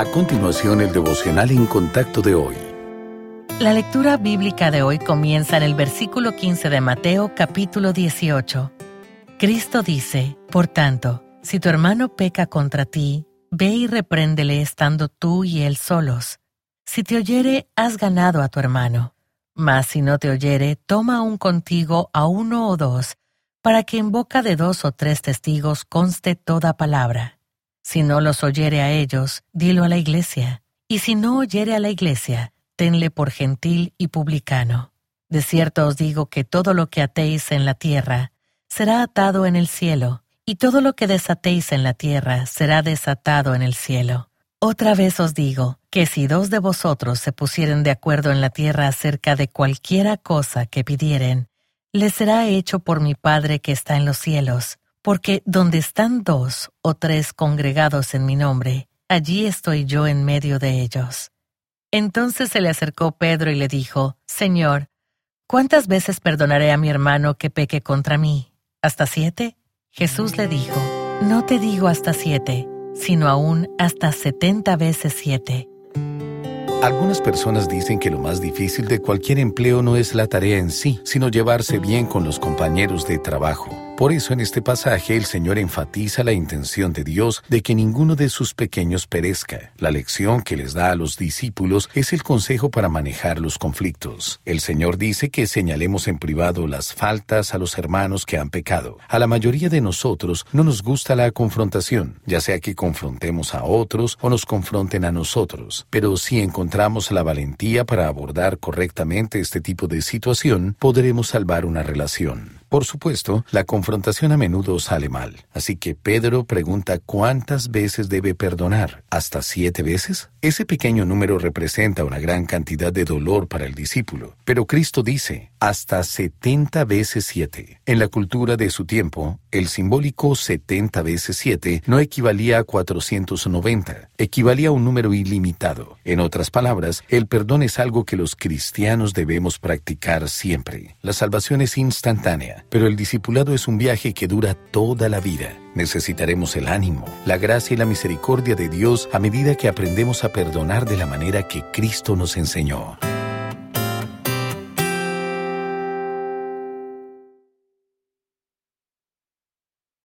A continuación, el devocional en contacto de hoy. La lectura bíblica de hoy comienza en el versículo 15 de Mateo capítulo 18. Cristo dice, Por tanto, si tu hermano peca contra ti, ve y repréndele estando tú y él solos. Si te oyere, has ganado a tu hermano. Mas si no te oyere, toma aún contigo a uno o dos, para que en boca de dos o tres testigos conste toda palabra. Si no los oyere a ellos, dilo a la iglesia, y si no oyere a la iglesia, tenle por gentil y publicano. De cierto os digo que todo lo que atéis en la tierra será atado en el cielo, y todo lo que desatéis en la tierra será desatado en el cielo. Otra vez os digo que si dos de vosotros se pusieren de acuerdo en la tierra acerca de cualquiera cosa que pidieren, les será hecho por mi Padre que está en los cielos porque donde están dos o tres congregados en mi nombre, allí estoy yo en medio de ellos. Entonces se le acercó Pedro y le dijo, Señor, ¿cuántas veces perdonaré a mi hermano que peque contra mí? ¿Hasta siete? Jesús le dijo, No te digo hasta siete, sino aún hasta setenta veces siete. Algunas personas dicen que lo más difícil de cualquier empleo no es la tarea en sí, sino llevarse bien con los compañeros de trabajo. Por eso en este pasaje el Señor enfatiza la intención de Dios de que ninguno de sus pequeños perezca. La lección que les da a los discípulos es el consejo para manejar los conflictos. El Señor dice que señalemos en privado las faltas a los hermanos que han pecado. A la mayoría de nosotros no nos gusta la confrontación, ya sea que confrontemos a otros o nos confronten a nosotros. Pero si encontramos la valentía para abordar correctamente este tipo de situación, podremos salvar una relación. Por supuesto, la confrontación a menudo sale mal, así que Pedro pregunta cuántas veces debe perdonar. ¿Hasta siete veces? Ese pequeño número representa una gran cantidad de dolor para el discípulo, pero Cristo dice hasta setenta veces siete. En la cultura de su tiempo, el simbólico setenta veces siete no equivalía a 490, equivalía a un número ilimitado. En otras palabras, el perdón es algo que los cristianos debemos practicar siempre. La salvación es instantánea pero el discipulado es un viaje que dura toda la vida. Necesitaremos el ánimo, la gracia y la misericordia de Dios a medida que aprendemos a perdonar de la manera que Cristo nos enseñó.